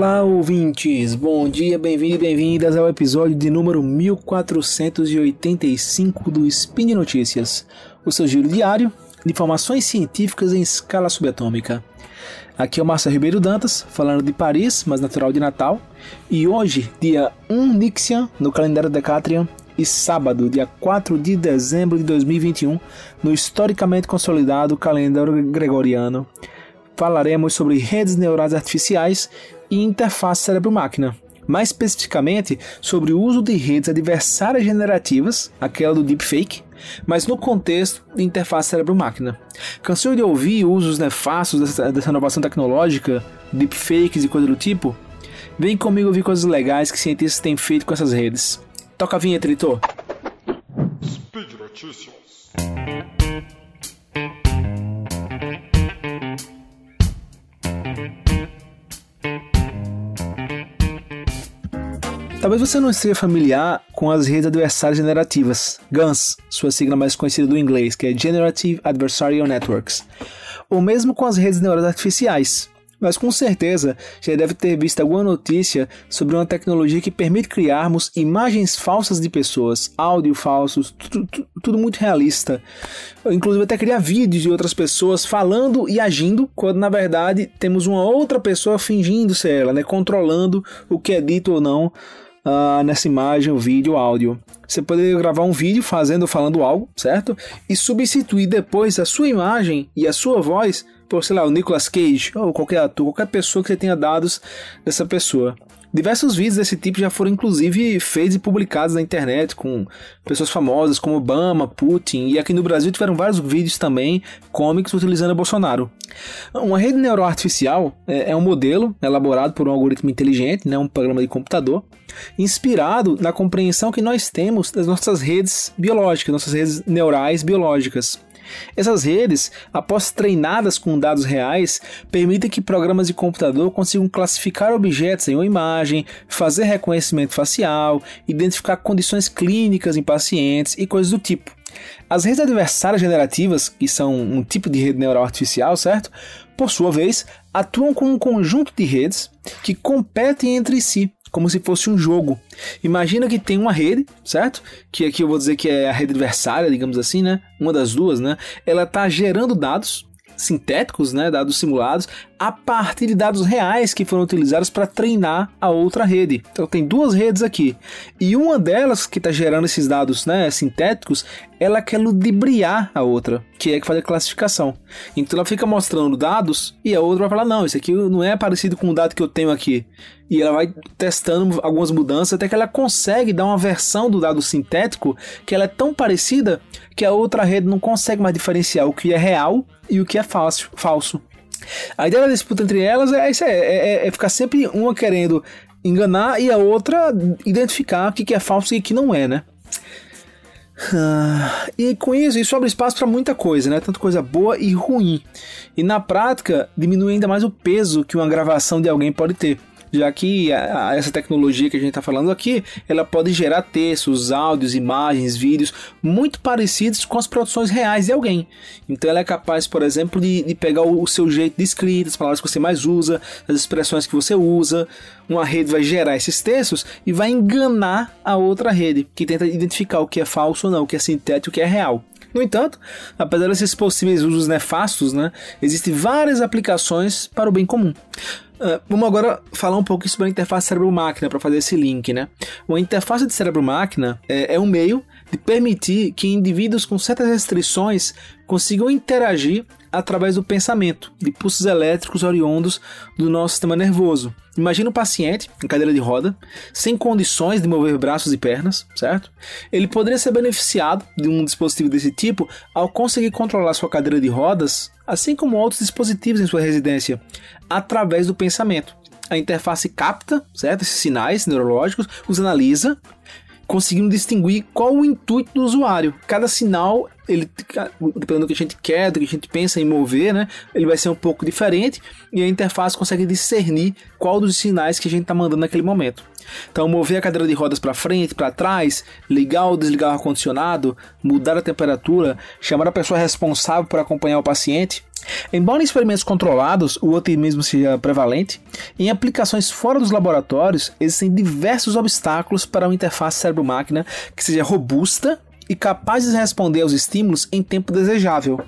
Olá, ouvintes! Bom dia, bem-vindos e bem-vindas ao episódio de número 1485 do Spin Notícias, o seu giro diário de informações científicas em escala subatômica. Aqui é o Márcio Ribeiro Dantas, falando de Paris, mas natural de Natal, e hoje, dia 1 Nixian, no calendário Decatrian, e sábado, dia 4 de dezembro de 2021, no historicamente consolidado calendário gregoriano, falaremos sobre redes neurais artificiais e interface cérebro-máquina. Mais especificamente sobre o uso de redes adversárias generativas, aquela do deepfake, mas no contexto de interface cérebro-máquina. Cansou de ouvir usos nefastos dessa, dessa inovação tecnológica, deepfakes e coisa do tipo? Vem comigo ouvir coisas legais que cientistas têm feito com essas redes. Toca a vinheta, editor. Speed Notícias. Talvez você não esteja familiar com as redes adversárias generativas, GANs, sua sigla mais conhecida do inglês, que é Generative Adversarial Networks, ou mesmo com as redes neurais artificiais, mas com certeza já deve ter visto alguma notícia sobre uma tecnologia que permite criarmos imagens falsas de pessoas, áudio falsos, tudo, tudo, tudo muito realista. Inclusive até criar vídeos de outras pessoas falando e agindo, quando na verdade temos uma outra pessoa fingindo ser ela, né, controlando o que é dito ou não Uh, nessa imagem, vídeo, áudio. Você poderia gravar um vídeo fazendo falando algo, certo? E substituir depois a sua imagem e a sua voz por, sei lá, o Nicolas Cage, ou qualquer ator, qualquer pessoa que você tenha dados dessa pessoa. Diversos vídeos desse tipo já foram inclusive feitos e publicados na internet com pessoas famosas como Obama, Putin e aqui no Brasil tiveram vários vídeos também cômicos utilizando Bolsonaro. Uma rede neural artificial é, é um modelo elaborado por um algoritmo inteligente, né, um programa de computador, inspirado na compreensão que nós temos das nossas redes biológicas, nossas redes neurais biológicas. Essas redes, após treinadas com dados reais, permitem que programas de computador consigam classificar objetos em uma imagem, fazer reconhecimento facial, identificar condições clínicas em pacientes e coisas do tipo. As redes adversárias generativas, que são um tipo de rede neural artificial, certo? Por sua vez, atuam como um conjunto de redes que competem entre si como se fosse um jogo. Imagina que tem uma rede, certo? Que aqui eu vou dizer que é a rede adversária, digamos assim, né? Uma das duas, né? Ela está gerando dados sintéticos, né, dados simulados, a partir de dados reais que foram utilizados para treinar a outra rede. Então tem duas redes aqui e uma delas que está gerando esses dados, né, sintéticos, ela quer ludibriar a outra, que é que faz a classificação. Então ela fica mostrando dados e a outra vai falar não, isso aqui não é parecido com o dado que eu tenho aqui. E ela vai testando algumas mudanças até que ela consegue dar uma versão do dado sintético que ela é tão parecida que a outra rede não consegue mais diferenciar o que é real e o que é falso. A ideia da disputa entre elas é, isso é, é, é ficar sempre uma querendo enganar e a outra identificar o que é falso e o que não é, né? Ah, e com isso, isso abre espaço para muita coisa, né? Tanto coisa boa e ruim. E na prática, diminui ainda mais o peso que uma gravação de alguém pode ter já que a, a, essa tecnologia que a gente está falando aqui, ela pode gerar textos, áudios, imagens, vídeos muito parecidos com as produções reais de alguém. Então ela é capaz, por exemplo, de, de pegar o, o, seu jeito de escrita, as palavras que você mais usa, as expressões que você usa. Uma rede vai gerar esses textos e vai enganar a outra rede, que tenta identificar o que é falso ou não, o que é sintético, o que é real. No entanto, apesar desses possíveis usos nefastos, né, existem várias aplicações para o bem comum. Uh, vamos agora falar um pouco sobre a interface cérebro-máquina para fazer esse link, né? Uma interface de cérebro-máquina é, é um meio de permitir que indivíduos com certas restrições consigam interagir através do pensamento, de pulsos elétricos oriundos do nosso sistema nervoso. Imagina um paciente em cadeira de roda, sem condições de mover braços e pernas, certo? Ele poderia ser beneficiado de um dispositivo desse tipo ao conseguir controlar sua cadeira de rodas, assim como outros dispositivos em sua residência, através do pensamento. A interface capta, certo? Esses sinais neurológicos, os analisa, conseguindo distinguir qual o intuito do usuário. Cada sinal ele, dependendo do que a gente quer, do que a gente pensa em mover, né, ele vai ser um pouco diferente e a interface consegue discernir qual dos sinais que a gente está mandando naquele momento. Então, mover a cadeira de rodas para frente, para trás, ligar ou desligar o ar-condicionado, mudar a temperatura, chamar a pessoa responsável por acompanhar o paciente. Embora em experimentos controlados o otimismo seja prevalente, em aplicações fora dos laboratórios existem diversos obstáculos para uma interface cérebro-máquina que seja robusta e capaz de responder aos estímulos em tempo desejável.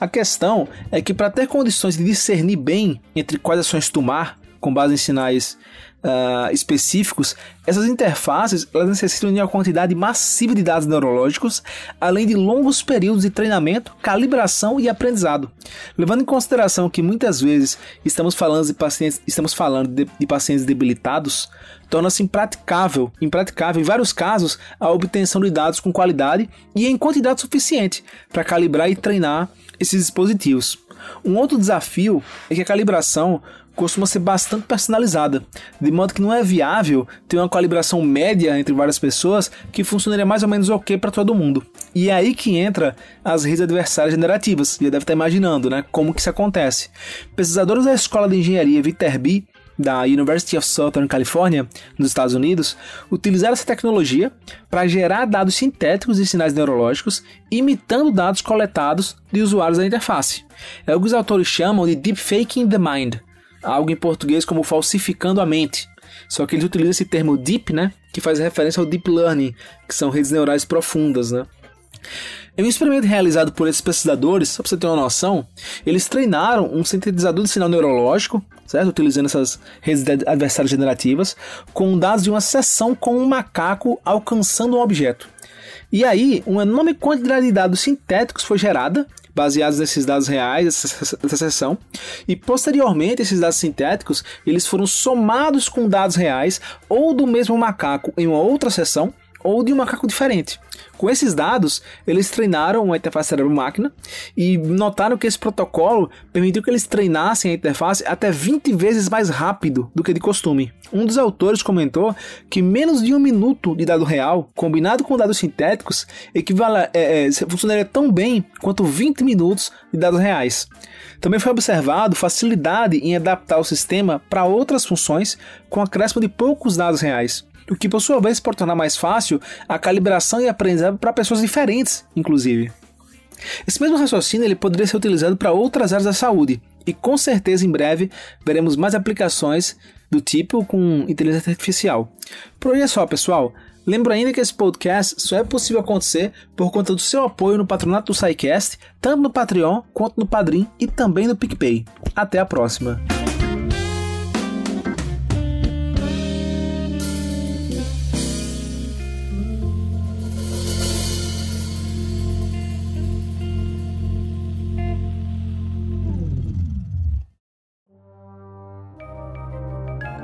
A questão é que para ter condições de discernir bem entre quais ações tomar, com base em sinais uh, específicos, essas interfaces elas necessitam de uma quantidade massiva de dados neurológicos, além de longos períodos de treinamento, calibração e aprendizado. Levando em consideração que muitas vezes estamos falando de pacientes, estamos falando de, de pacientes debilitados, torna-se impraticável, impraticável em vários casos a obtenção de dados com qualidade e em quantidade suficiente para calibrar e treinar esses dispositivos. Um outro desafio é que a calibração costuma ser bastante personalizada, de modo que não é viável ter uma calibração média entre várias pessoas que funcionaria mais ou menos ok para todo mundo. E é aí que entra as redes adversárias generativas, já deve estar imaginando, né, como que isso acontece. Pesquisadores da Escola de Engenharia Viterbi da University of Southern California, nos Estados Unidos, utilizaram essa tecnologia para gerar dados sintéticos de sinais neurológicos, imitando dados coletados de usuários da interface. É o que os autores chamam de deepfaking the mind, algo em português como falsificando a mente. Só que eles utilizam esse termo deep, né, que faz referência ao deep learning, que são redes neurais profundas, né? Em um experimento realizado por esses pesquisadores, só para você ter uma noção, eles treinaram um sintetizador de sinal neurológico, certo? Utilizando essas redes adversárias generativas, com dados de uma sessão com um macaco alcançando um objeto. E aí, uma enorme quantidade de dados sintéticos foi gerada, baseados nesses dados reais dessa, sessão, e posteriormente esses dados sintéticos eles foram somados com dados reais ou do mesmo macaco em uma outra sessão ou de um macaco diferente. Com esses dados, eles treinaram uma interface cérebro-máquina e notaram que esse protocolo permitiu que eles treinassem a interface até 20 vezes mais rápido do que de costume. Um dos autores comentou que menos de um minuto de dado real, combinado com dados sintéticos, equivale, é, é, funcionaria tão bem quanto 20 minutos de dados reais. Também foi observado facilidade em adaptar o sistema para outras funções com acréscimo de poucos dados reais o que por sua vez pode tornar mais fácil a calibração e aprendizado para pessoas diferentes, inclusive. Esse mesmo raciocínio ele poderia ser utilizado para outras áreas da saúde, e com certeza em breve veremos mais aplicações do tipo com inteligência artificial. Por hoje é só, pessoal. Lembro ainda que esse podcast só é possível acontecer por conta do seu apoio no patronato do SciCast, tanto no Patreon quanto no Padrim e também no PicPay. Até a próxima!